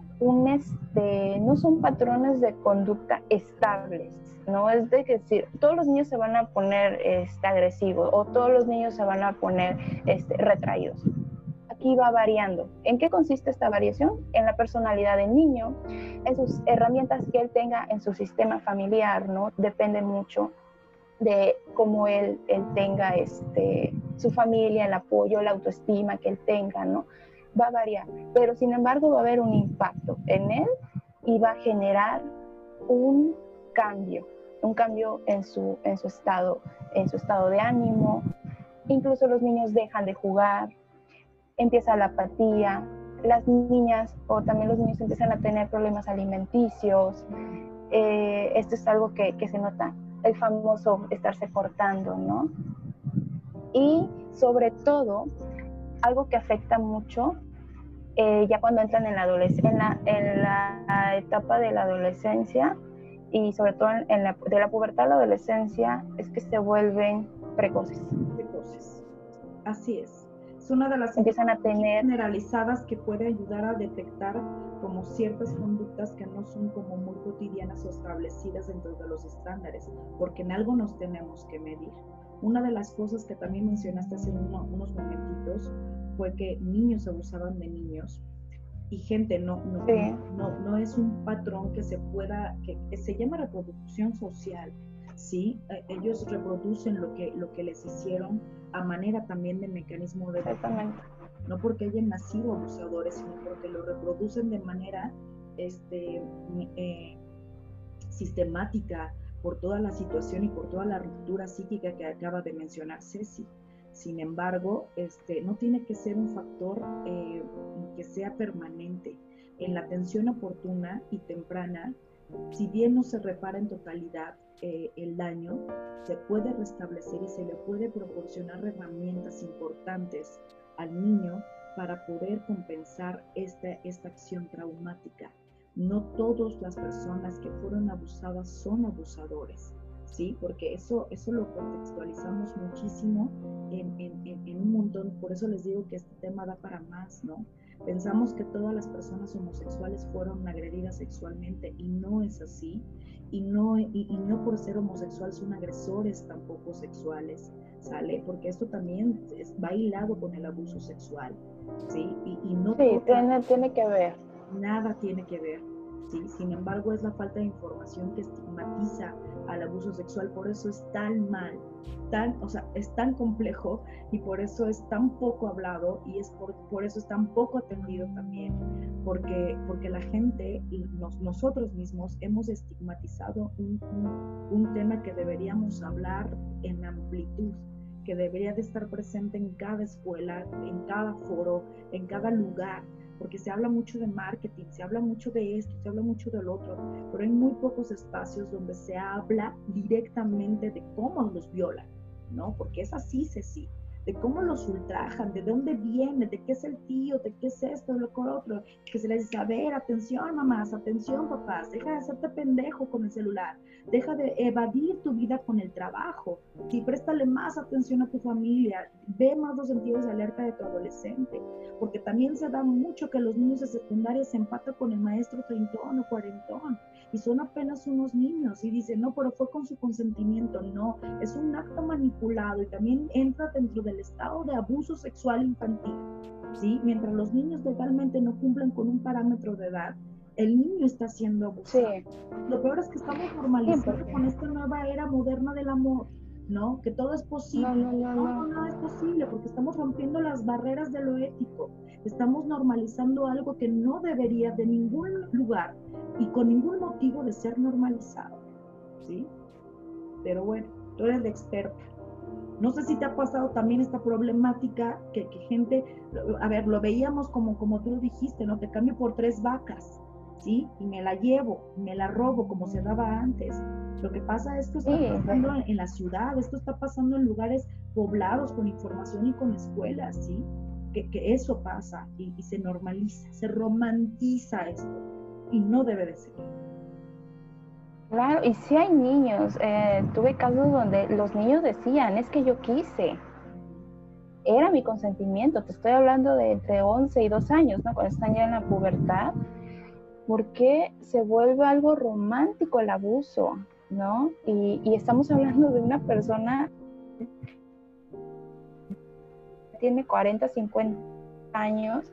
este, no son patrones de conducta estables, no es de decir, todos los niños se van a poner este, agresivos o todos los niños se van a poner este, retraídos. Aquí va variando. ¿En qué consiste esta variación? En la personalidad del niño, en sus herramientas que él tenga en su sistema familiar, ¿no? Depende mucho de cómo él, él tenga este, su familia, el apoyo, la autoestima que él tenga, ¿no? Va a variar, pero sin embargo va a haber un impacto en él y va a generar un cambio, un cambio en su, en su, estado, en su estado de ánimo. Incluso los niños dejan de jugar, empieza la apatía, las niñas o también los niños empiezan a tener problemas alimenticios. Eh, esto es algo que, que se nota, el famoso estarse cortando, ¿no? Y sobre todo, algo que afecta mucho eh, ya cuando entran en la, en la, en la etapa de la adolescencia y sobre todo en la, de la pubertad a la adolescencia es que se vuelven precoces. Precoces. Así es. Es una de las empiezan a tener generalizadas que puede ayudar a detectar como ciertas conductas que no son como muy cotidianas o establecidas dentro de los estándares, porque en algo nos tenemos que medir. Una de las cosas que también mencionaste hace unos momentitos fue que niños abusaban de niños y gente no, no, no, no, es un patrón que se pueda, que, se llama reproducción social, ¿sí? Eh, ellos reproducen lo que, lo que les hicieron a manera también de mecanismo de Exactamente. No porque hayan nacido abusadores, sino porque lo reproducen de manera este, eh, sistemática por toda la situación y por toda la ruptura psíquica que acaba de mencionar Ceci. Sin embargo, este, no tiene que ser un factor eh, que sea permanente. En la atención oportuna y temprana, si bien no se repara en totalidad eh, el daño, se puede restablecer y se le puede proporcionar herramientas importantes al niño para poder compensar esta, esta acción traumática. No todas las personas que fueron abusadas son abusadores. ¿sí? Porque eso, eso lo contextualizamos muchísimo en, un montón, por eso les digo que este tema da para más, ¿no? Pensamos que todas las personas homosexuales fueron agredidas sexualmente y no es así, y no, y, no por ser homosexuales son agresores tampoco sexuales, ¿sale? Porque esto también es, va hilado con el abuso sexual, ¿sí? Y, no sí, tiene, tiene que ver. Nada tiene que ver. ¿Sí? Sin embargo, es la falta de información que estigmatiza al abuso sexual, por eso es tan mal, tan, o sea, es tan complejo y por eso es tan poco hablado y es por, por eso es tan poco atendido también, porque, porque la gente y nosotros mismos hemos estigmatizado un, un tema que deberíamos hablar en amplitud que debería de estar presente en cada escuela, en cada foro, en cada lugar, porque se habla mucho de marketing, se habla mucho de esto, se habla mucho del otro, pero hay muy pocos espacios donde se habla directamente de cómo los violan, ¿no? Porque es así, sí de cómo los ultrajan, de dónde viene, de qué es el tío, de qué es esto, lo que otro, que se les dice, a ver, atención mamás, atención papás, deja de hacerte pendejo con el celular, deja de evadir tu vida con el trabajo, sí, préstale más atención a tu familia, ve más los sentidos de alerta de tu adolescente, porque también se da mucho que los niños de secundaria se empatan con el maestro treintón o cuarentón, y son apenas unos niños y dicen, no, pero fue con su consentimiento, no, es un acto manipulado y también entra dentro del estado de abuso sexual infantil, ¿sí? Mientras los niños legalmente no cumplen con un parámetro de edad, el niño está siendo abusado. Lo peor es que estamos normalizando con esta nueva era moderna del amor, ¿no? Que todo es posible. No, no, no, no, no, es posible porque estamos rompiendo las barreras de lo ético. Estamos normalizando algo que no debería de ningún lugar y con ningún motivo de ser normalizado, ¿sí? Pero bueno, tú eres la experta. No sé si te ha pasado también esta problemática que, que gente, a ver, lo veíamos como, como tú dijiste, ¿no? Te cambio por tres vacas, ¿sí? Y me la llevo, me la robo como se daba antes. Lo que pasa es que está pasando en la ciudad, esto está pasando en lugares poblados con información y con escuelas, ¿sí? Que, que eso pasa y, y, se normaliza, se romantiza esto y no debe de ser. Claro, y si hay niños, eh, tuve casos donde los niños decían, es que yo quise, era mi consentimiento, te estoy hablando de entre 11 y 2 años, ¿no? Cuando están ya en la pubertad, porque se vuelve algo romántico el abuso, ¿no? Y, y estamos hablando de una persona que tiene 40, 50 años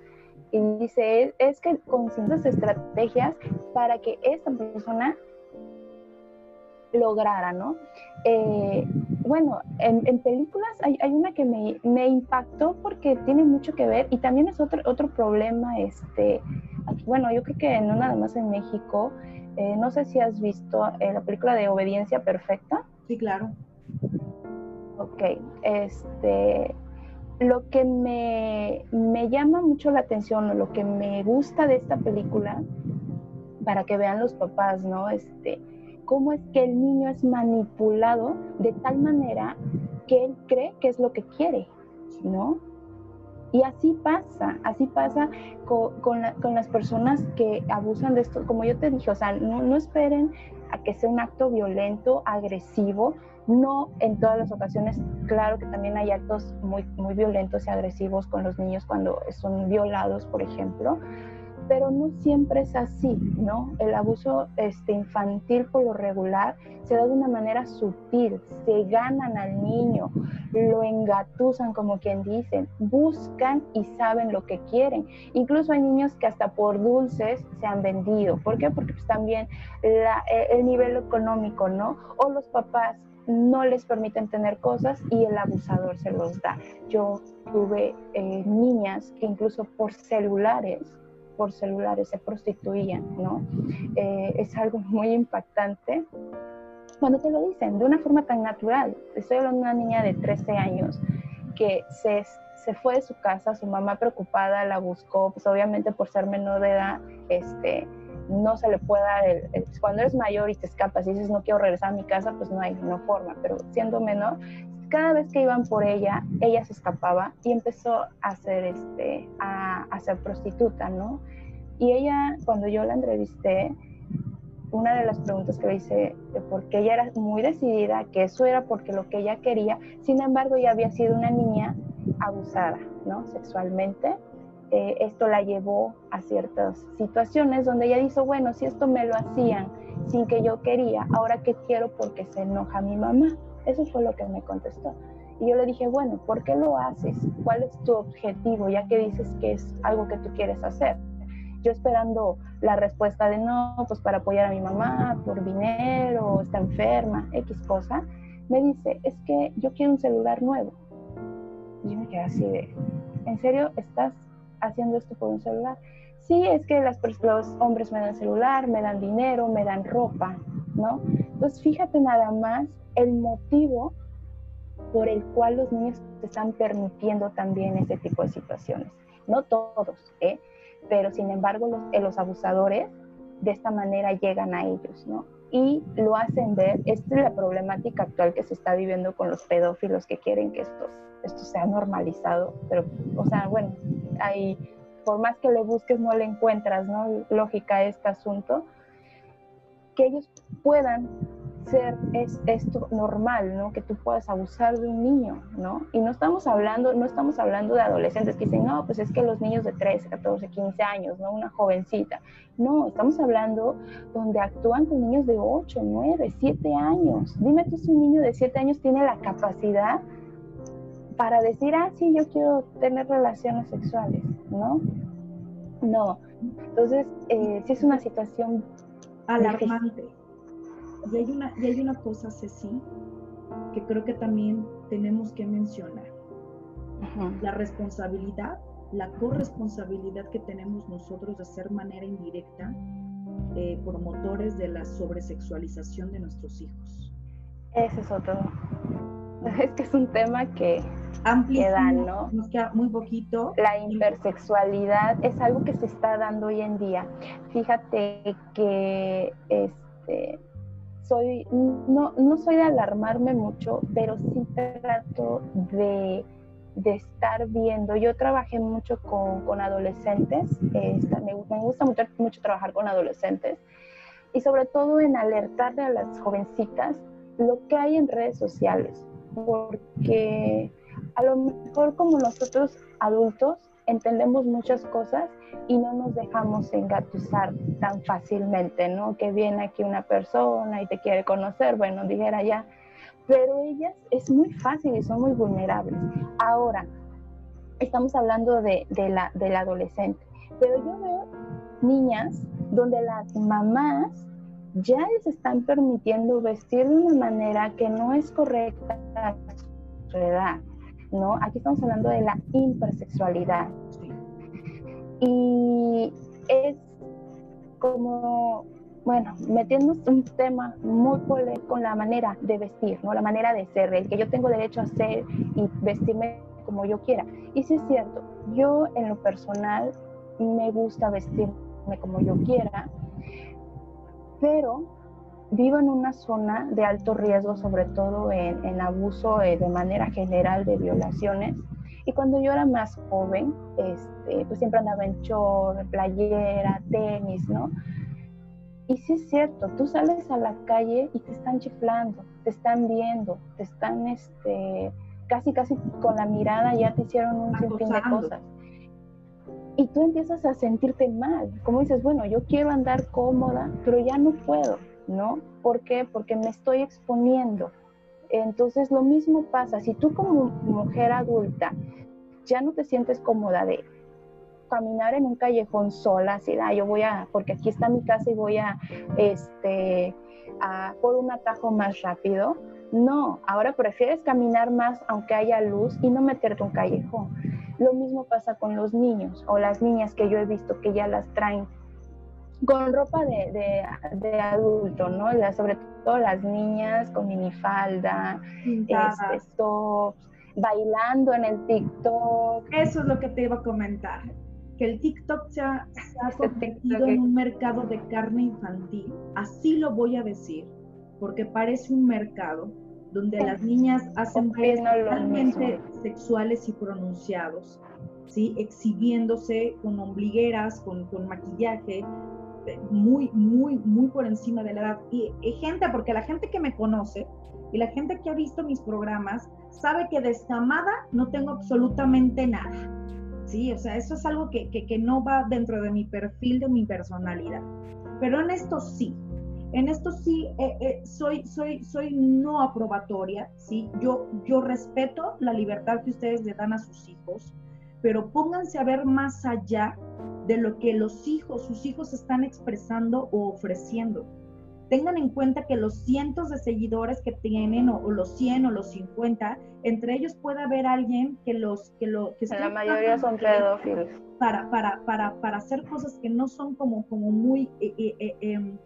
y dice, es, es que con ciertas estrategias para que esta persona lograra, ¿no? Eh, bueno, en, en películas hay, hay, una que me, me, impactó porque tiene mucho que ver y también es otro, otro problema, este, bueno, yo creo que no nada más en México, eh, no sé si has visto eh, la película de Obediencia Perfecta. Sí, claro. Ok, este, lo que me, me llama mucho la atención o lo que me gusta de esta película, para que vean los papás, ¿no? Este, cómo es que el niño es manipulado de tal manera que él cree que es lo que quiere, ¿no? Y así pasa, así pasa con, con, la, con las personas que abusan de esto, como yo te dije, o sea, no, no esperen a que sea un acto violento, agresivo, no en todas las ocasiones, claro que también hay actos muy, muy violentos y agresivos con los niños cuando son violados, por ejemplo, pero no siempre es así, ¿no? El abuso este, infantil por lo regular se da de una manera sutil, se ganan al niño, lo engatusan como quien dicen, buscan y saben lo que quieren. Incluso hay niños que hasta por dulces se han vendido. ¿Por qué? Porque pues, también la, eh, el nivel económico, ¿no? O los papás no les permiten tener cosas y el abusador se los da. Yo tuve eh, niñas que incluso por celulares por celulares se prostituían, ¿no? Eh, es algo muy impactante cuando te lo dicen de una forma tan natural. Estoy hablando de una niña de 13 años que se, se fue de su casa, su mamá preocupada la buscó, pues obviamente por ser menor de edad, este, no se le puede dar, cuando eres mayor y te escapas y dices no quiero regresar a mi casa, pues no hay, no forma, pero siendo menor, cada vez que iban por ella, ella se escapaba y empezó a ser, este, a, a ser prostituta, ¿no? Y ella, cuando yo la entrevisté, una de las preguntas que le hice, porque ella era muy decidida, que eso era porque lo que ella quería, sin embargo, ya había sido una niña abusada, ¿no? Sexualmente. Eh, esto la llevó a ciertas situaciones donde ella dijo, bueno, si esto me lo hacían sin que yo quería, ahora qué quiero porque se enoja mi mamá. Eso fue lo que me contestó. Y yo le dije, bueno, ¿por qué lo haces? ¿Cuál es tu objetivo? Ya que dices que es algo que tú quieres hacer. Yo esperando la respuesta de no, pues para apoyar a mi mamá, por dinero, está enferma, X cosa. Me dice, es que yo quiero un celular nuevo. Y yo me quedé así de, ¿en serio estás haciendo esto por un celular? Sí, es que las, los hombres me dan celular, me dan dinero, me dan ropa, ¿no? Entonces fíjate nada más el motivo por el cual los niños están permitiendo también ese tipo de situaciones. No todos, ¿eh? pero sin embargo los, eh, los abusadores de esta manera llegan a ellos, ¿no? Y lo hacen ver, esta es la problemática actual que se está viviendo con los pedófilos que quieren que esto, esto sea normalizado, pero, o sea, bueno, hay, por más que le busques no le encuentras, ¿no? Lógica a este asunto, que ellos puedan ser es esto normal, ¿no? Que tú puedas abusar de un niño, ¿no? Y no estamos hablando, no estamos hablando de adolescentes que dicen, no, pues es que los niños de 13, 14, 15 años, ¿no? Una jovencita. No, estamos hablando donde actúan con niños de 8, 9, 7 años. Dime tú si un niño de 7 años tiene la capacidad para decir, ah, sí, yo quiero tener relaciones sexuales, ¿no? No. Entonces, eh, sí es una situación alarmante. Y hay una, y hay una cosa, Ceci, que creo que también tenemos que mencionar. La responsabilidad, la corresponsabilidad que tenemos nosotros de ser manera indirecta eh, promotores de la sobresexualización de nuestros hijos. Ese es otro. [LAUGHS] Es que es un tema que queda, ¿no? Nos queda muy poquito. La intersexualidad es algo que se está dando hoy en día. Fíjate que este, soy, no, no soy de alarmarme mucho, pero sí trato de, de estar viendo. Yo trabajé mucho con, con adolescentes, me, me, gusta mucho, mucho trabajar con adolescentes y sobre todo en alertarle a las jovencitas lo que hay en redes sociales, porque a lo mejor como nosotros adultos entendemos muchas cosas y no nos dejamos engatusar tan fácilmente, ¿no? Que viene aquí una persona y te quiere conocer, bueno, dijera ya, pero ellas es muy fácil y son muy vulnerables. Ahora, estamos hablando de, la, del adolescente, pero yo veo niñas donde las mamás ya les están permitiendo vestir de una manera que no es correcta a su edad, ¿no? Aquí estamos hablando de la hipersexualidad. Y es como, bueno, metiéndonos un tema muy polémico con la manera de vestir, ¿no? La manera de ser, el que yo tengo derecho a ser y vestirme como yo quiera. Y sí es cierto, yo en lo personal me gusta vestirme como yo quiera, pero vivo en una zona de alto riesgo, sobre todo en, abuso eh, de manera general de violaciones. Y cuando yo era más joven, este, pues siempre andaba en short, playera, tenis, ¿no? Y sí es cierto, tú sales a la calle y te están chiflando, te están viendo, te están, este, casi, casi con la mirada ya te hicieron un sinfín de cosas y tú empiezas a sentirte mal. Como dices, bueno, yo quiero andar cómoda, pero ya no puedo, ¿no? ¿Por qué? Porque me estoy exponiendo. Entonces lo mismo pasa, si tú como mujer adulta ya no te sientes cómoda de caminar en un callejón sola, así, ah, yo voy a, porque aquí está mi casa y voy a, este, a por un atajo más rápido. No, ahora prefieres caminar más aunque haya luz y no meterte un callejón. Lo mismo pasa con los niños o las niñas que yo he visto que ya las traen con ropa de, de, adulto, ¿no? sobre todo las niñas con minifalda, este, tops, bailando en el TikTok. Eso es lo que te iba a comentar, que el TikTok se ha, se ha [LAUGHS] convertido en un mercado de carne infantil. Así lo voy a decir, porque parece un mercado donde las niñas hacen bailes totalmente sexuales y pronunciados, ¿sí? exhibiéndose con ombligueras, con, con, maquillaje, eh, muy, muy, muy por encima de la edad. Y, gente, porque la gente que me conoce y la gente que ha visto mis programas sabe que descamada no tengo absolutamente nada. Sí, o sea, eso es algo que, que, que no va dentro de mi perfil, de mi personalidad. Pero en esto sí, en esto sí eh, eh, soy, soy, soy no aprobatoria, ¿sí? Yo, yo respeto la libertad que ustedes le dan a sus hijos, pero pónganse a ver más allá de lo que los hijos, sus hijos están expresando o ofreciendo. Tengan en cuenta que los cientos de seguidores que tienen, o, los 100 o los 50, entre ellos puede haber alguien que los... Que lo, que la mayoría son pedófilos. Para, para, para, para hacer cosas que no son como, como muy... Eh, em,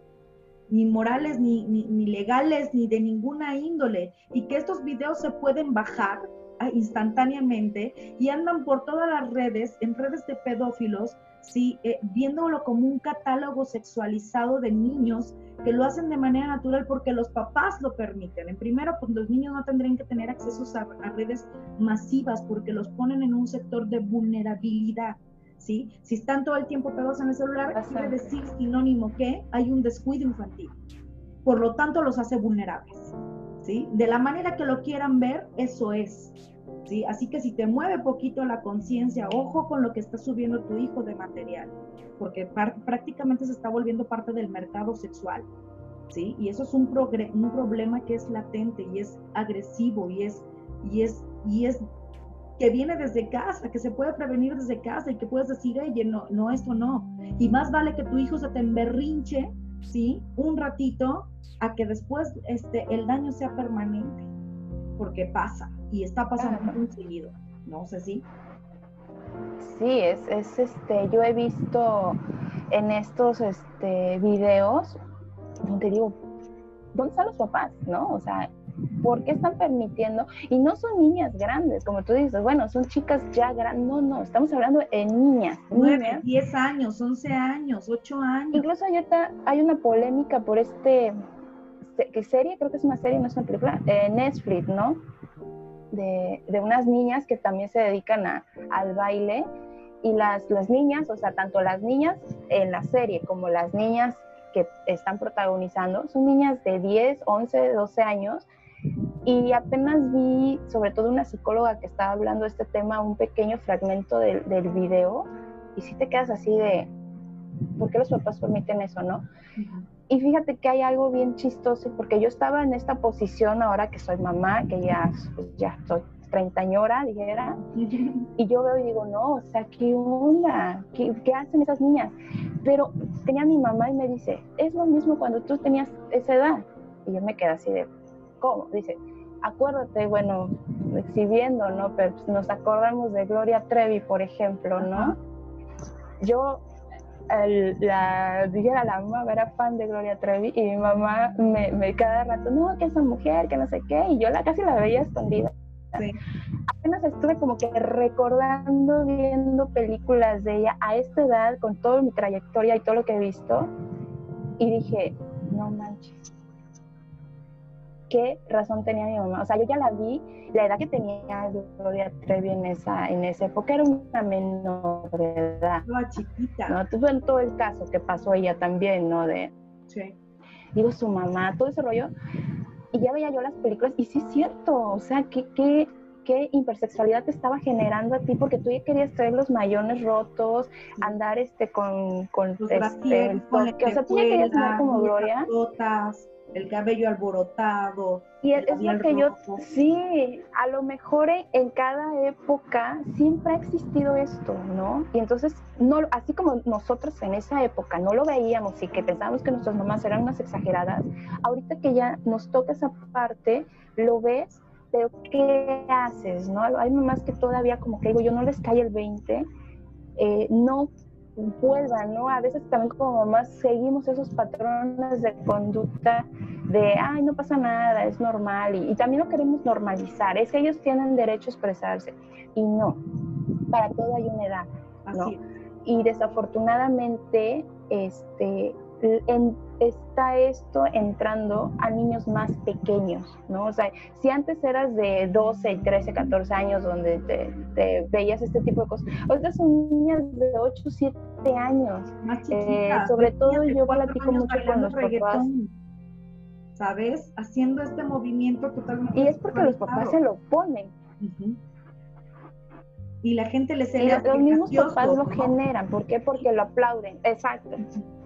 ni morales, ni, ni, legales, ni de ninguna índole, y que estos videos se pueden bajar ah, instantáneamente y andan por todas las redes, en redes de pedófilos, ¿sí? Eh, viéndolo como un catálogo sexualizado de niños que lo hacen de manera natural porque los papás lo permiten. En primero, pues los niños no tendrían que tener acceso a redes masivas porque los ponen en un sector de vulnerabilidad. Si están todo el tiempo pegados en el celular, quiere decir sinónimo que hay un descuido infantil. Por lo tanto, los hace vulnerables, ¿sí? De la manera que lo quieran ver, eso es, ¿sí? Así que si te mueve poquito la conciencia, ojo con lo que está subiendo tu hijo de material, porque prácticamente se está volviendo parte del mercado sexual, ¿sí? Y eso es un, un problema que es latente y es agresivo y es, y es, y es que viene desde casa, que se puede prevenir desde casa y que puedes decir, oye, no, no, esto no. Y más vale que tu hijo se te emberrinche, ¿sí? Un ratito, a que después este, el daño sea permanente. porque pasa y está pasando muy seguido, ¿no? sé si Sí, es, es este, yo he visto en estos este, videos donde digo, ¿dónde están los papás? ¿No? O sea, ¿por qué están permitiendo? Y no son niñas grandes, como tú dices, bueno, son chicas ya grandes. No, no, estamos hablando de niñas. 9, 10 años, 11 años, 8 años. Incluso ahorita hay una polémica por este, ¿qué serie? Creo que es una serie, no es una película, eh, Netflix, ¿no? De, de, unas niñas que también se dedican a, al baile y las, las niñas, o sea, tanto las niñas en la serie como las niñas que están protagonizando, son niñas de 10, 11, 12 años y apenas vi, sobre todo una psicóloga que estaba hablando de este tema, un pequeño fragmento del, del video y si te quedas así de, ¿por qué los papás permiten eso, no? Y fíjate que hay algo bien chistoso, porque yo estaba en esta posición ahora que soy mamá, que ya, pues, ya soy treintañora, dijera, y yo veo y digo, no, o sea, ¿qué onda? ¿Qué, ¿Qué, hacen esas niñas? Pero tenía mi mamá y me dice, es lo mismo cuando tú tenías esa edad. Y yo me quedé así de, ¿cómo? Dice, acuérdate, bueno, exhibiendo, ¿no? Pero pues, nos acordamos de Gloria Trevi, por ejemplo, ¿no? Yo el, la, dijera la mamá era fan de Gloria Trevi y mi mamá me, me, cada rato, no, que esa mujer, que no sé qué, y yo la casi la veía escondida. Apenas estuve como que recordando, viendo películas de ella a esta edad, con toda mi trayectoria y todo lo que he visto, y dije, no manches, qué razón tenía mi mamá. O sea, yo ya la vi, la edad que tenía Gloria Trevi en esa, en esa época era una menor de edad. Estaba chiquita. ¿no? Tuve en todo el caso que pasó ella también, ¿no? De, sí. Digo, su mamá, todo ese rollo. Y ya veía yo las películas, y sí es cierto, o sea, ¿qué, qué, qué hipersexualidad te estaba generando a ti? Porque tú ya querías traer los mayones rotos, andar este con, con Los este, brasieres, el toque. O sea, tú ya querías andar como Gloria. Gotas, el cabello alborotado. Y es, lo que yo, sí, a lo mejor en, en cada época siempre ha existido esto, ¿no? Y entonces, no, así como nosotros en esa época no lo veíamos y que pensábamos que nuestras mamás eran unas exageradas, ahorita que ya nos toca esa parte, lo ves, pero ¿qué haces, no? Hay mamás que todavía como que digo, yo no les cae el 20, eh, no vuelvan, ¿no? A veces también como mamás seguimos esos patrones de conducta de, ay, no pasa nada, es normal, y, y, también lo queremos normalizar, es que ellos tienen derecho a expresarse, y no, para todo hay una edad, ¿no? Así. Y desafortunadamente, este, en, está esto entrando a niños más pequeños, ¿no? O sea, si antes eras de 12, 13, 14 años donde te, te veías este tipo de cosas, ahorita son niñas de 8, 7 años. Más Eh, chiquitas, sobre niñas todo yo platico mucho con los papás. ¿Sabes? Haciendo este movimiento totalmente. Y es porque los papás se lo ponen. Ujú. Y la gente les Y se los mismos papás lo generan. ¿Por qué? Porque lo aplauden. Exacto.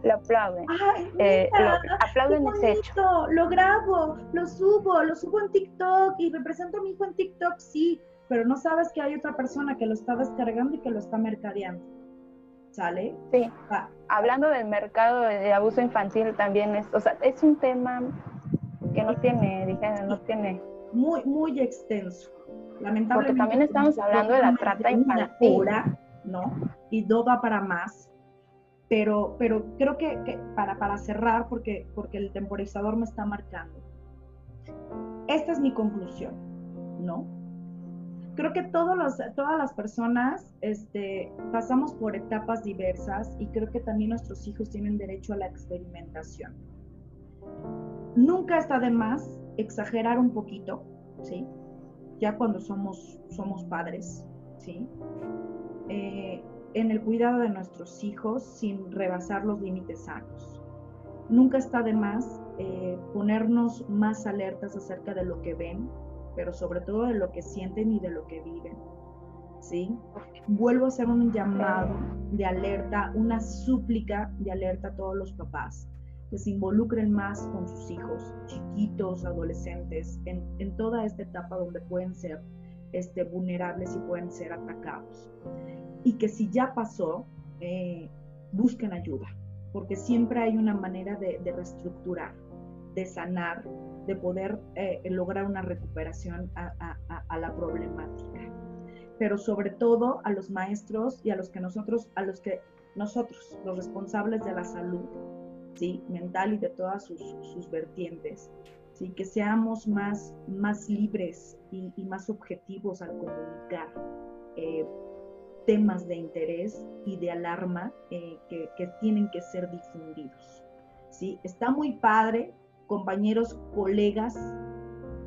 Lo aplauden. Ay, Eh, lo- aplauden ese hecho. Lo grabo, lo subo, lo subo en TikTok y represento a mi hijo en TikTok, sí, pero no sabes que hay otra persona que lo está descargando y que lo está mercadeando. ¿Sale? Sí. Ah, Hablando del mercado de abuso infantil también es, o sea, es un tema que no tiene, dije, no tiene. muy, muy extenso. Lamentablemente. también estamos hablando de la trata infantil. hora, ¿no? Y no va para más. Pero, pero creo que, que para, para cerrar, porque, porque el temporizador me está marcando. Esta es mi conclusión, ¿no? Creo que todos los, todas las personas este, pasamos por etapas diversas y creo que también nuestros hijos tienen derecho a la experimentación. Nunca está de más exagerar un poquito, ¿sí? Ya cuando somos, somos padres, ¿sí? Eh, en el cuidado de nuestros hijos sin rebasar los límites sanos. Nunca está de más eh, ponernos más alertas acerca de lo que ven, pero sobre todo de lo que sienten y de lo que viven. ¿sí? Vuelvo a hacer un llamado de alerta, una súplica de alerta a todos los papás, que se involucren más con sus hijos, chiquitos, adolescentes, en, en toda esta etapa donde pueden ser este, vulnerables y pueden ser atacados. Y que si ya pasó, eh, busquen ayuda, porque siempre hay una manera de, de reestructurar. de sanar, de poder eh, lograr una recuperación a, a, la problemática. Pero sobre todo a los maestros y a los que nosotros, a los que nosotros, los responsables de la salud, ¿sí? mental y de todas sus, sus vertientes, ¿sí? que seamos más, más libres y, más objetivos al comunicar eh, temas de interés y de alarma eh, que, que, tienen que ser difundidos. ¿sí? Está muy padre compañeros, colegas,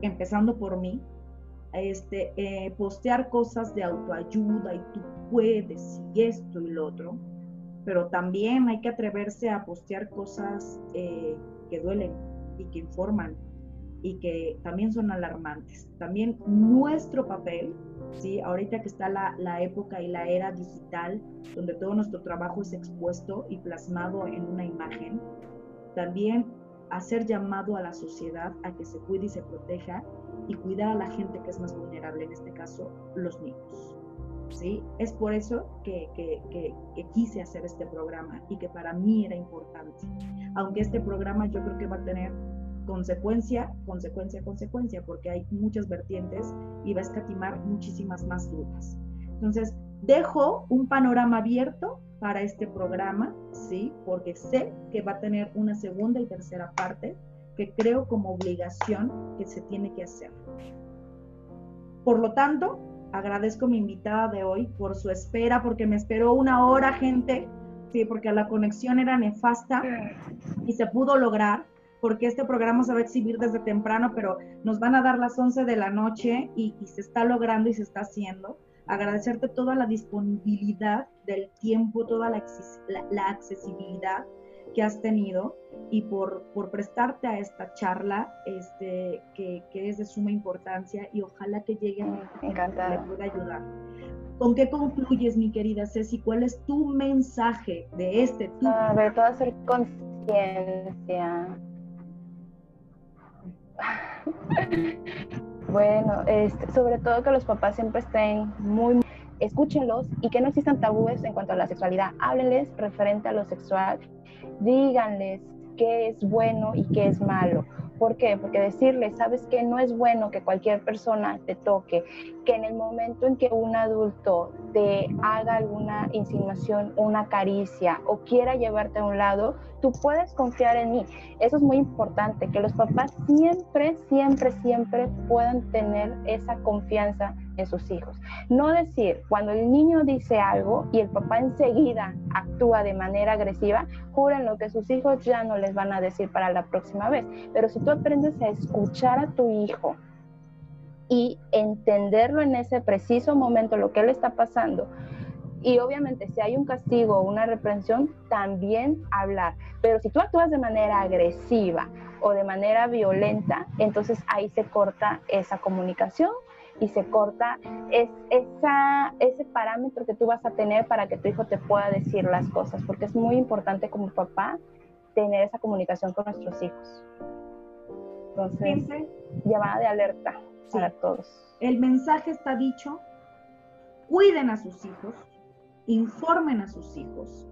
empezando por mí, este, eh, postear cosas de autoayuda y tú puedes y esto y lo otro, pero también hay que atreverse a postear cosas eh, que duelen y que informan y que también son alarmantes. También nuestro papel, ¿sí? ahorita que está la, la época y la era digital, donde todo nuestro trabajo es expuesto y plasmado en una imagen, también hacer llamado a la sociedad a que se cuide y se proteja y cuidar a la gente que es más vulnerable, en este caso los niños. ¿Sí? Es por eso que, quise hacer este programa y que para mí era importante. Aunque este programa yo creo que va a tener consecuencia, consecuencia, consecuencia, porque hay muchas vertientes y va a escatimar muchísimas más dudas. Entonces, dejo un panorama abierto para este programa, ¿sí? Porque sé que va a tener una segunda y tercera parte que creo como obligación que se tiene que hacer. Por lo tanto, agradezco a mi invitada de hoy por su espera, porque me esperó una hora, gente, sí, porque la conexión era nefasta y se pudo lograr, porque este programa se va a exhibir desde temprano, pero nos van a dar las 11 de la noche y, y se está logrando y se está haciendo. Agradecerte toda la disponibilidad del tiempo, toda la, la, accesibilidad que has tenido y por, por, prestarte a esta charla este, que, que, es de suma importancia y ojalá que llegue a Encantada. que pueda ayudar. ¿Con qué concluyes, mi querida Ceci? ¿Cuál es tu mensaje de este? Tu... A ver, todo hacer conciencia. [LAUGHS] Bueno, este, sobre todo que los papás siempre estén muy, escúchenlos y que no existan tabúes en cuanto a la sexualidad. Háblenles referente a lo sexual, díganles qué es bueno y qué es malo. ¿Por qué? Porque decirles, sabes que no es bueno que cualquier persona te toque, que en el momento en que un adulto te haga alguna insinuación, una caricia o quiera llevarte a un lado, tú puedes confiar en mí. Eso es muy importante, que los papás siempre, siempre, siempre puedan tener esa confianza en sus hijos. No decir, cuando el niño dice algo y el papá enseguida actúa de manera agresiva, juren lo que sus hijos ya no les van a decir para la próxima vez. Pero si tú aprendes a escuchar a tu hijo, y entenderlo en ese preciso momento, lo que le está pasando, y obviamente si hay un castigo o una reprensión, también hablar. Pero si tú actúas de manera agresiva o de manera violenta, entonces ahí se corta esa comunicación y se corta es, esa, ese parámetro que tú vas a tener para que tu hijo te pueda decir las cosas, porque es muy importante como papá tener esa comunicación con nuestros hijos. Entonces, llamada de alerta para todos. El mensaje está dicho, cuiden a sus hijos, informen a sus hijos,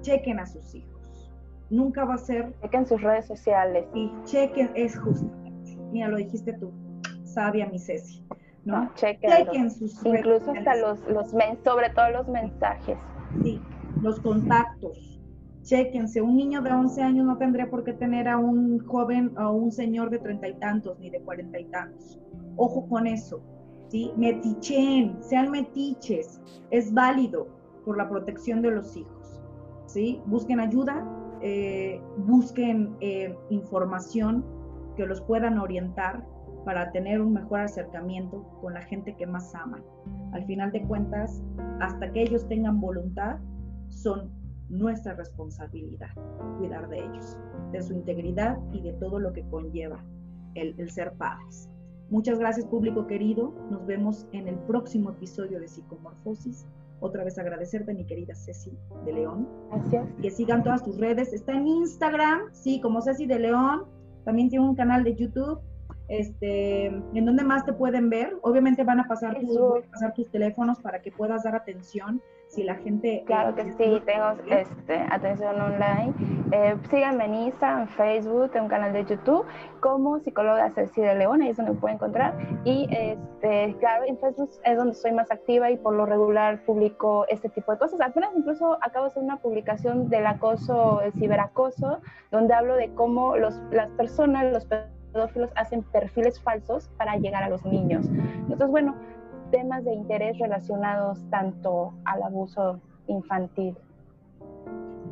chequen a sus hijos. Nunca va a ser... Chequen sus redes sociales. Y chequen, es justamente, mira, lo dijiste tú, sabia mi Ceci. ¿no? chequen, sus Incluso hasta los, los sobre todo los mensajes. Sí, los contactos. Chequense, un niño de 11 años no tendría por qué tener a un joven o un señor de treinta y tantos ni de cuarenta y tantos. Ojo con eso ¿sí? Metichen, sean metiches, es válido por la protección de los hijos, ¿sí? Busquen ayuda, eh, busquen eh, información que los puedan orientar para tener un mejor acercamiento con la gente que más aman. Al final de cuentas, hasta que ellos tengan voluntad, son nuestra responsabilidad cuidar de ellos, de su integridad y de todo lo que conlleva el ser padres. Muchas gracias público querido. Nos vemos en el próximo episodio de Psicomorfosis. Otra vez agradecerte, mi querida Ceci de León. Gracias. Que sigan todas tus redes. Está en Instagram, sí, como Ceci de León. También tiene un canal de YouTube. Este, ¿En dónde más te pueden ver? Obviamente van a pasar, pasar tus teléfonos para que puedas dar atención si la gente... Claro que sí, tengo este, atención online. Eh, síganme en Instagram, en Facebook, tengo un canal de YouTube como psicóloga Ceci de León, ahí es donde me pueden encontrar. Y este, claro, en Facebook es donde soy más activa y por lo regular publico este tipo de cosas. Apenas incluso acabo de hacer una publicación del acoso, el ciberacoso, donde hablo de cómo los, las personas, los pedófilos hacen perfiles falsos para llegar a los niños. Entonces, bueno, temas de interés relacionados tanto al abuso infantil.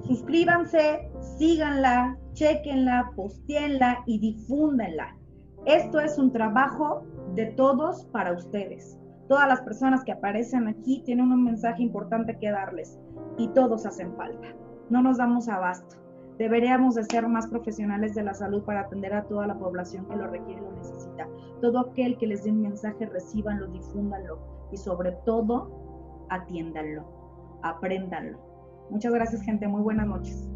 Suscríbanse, síganla, chequenla, posteenla y difúndenla. Esto es un trabajo de todos para ustedes. Todas las personas que aparecen aquí tienen un mensaje importante que darles y todos hacen falta. No nos damos abasto. Deberíamos de ser más profesionales de la salud para atender a toda la población que lo requiere y lo necesita. Todo aquel que les dé un mensaje, recibanlo, difúndanlo y sobre todo, atiéndanlo, apréndanlo. Muchas gracias, gente. Muy buenas noches.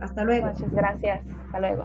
Hasta luego. Muchas gracias. Hasta luego.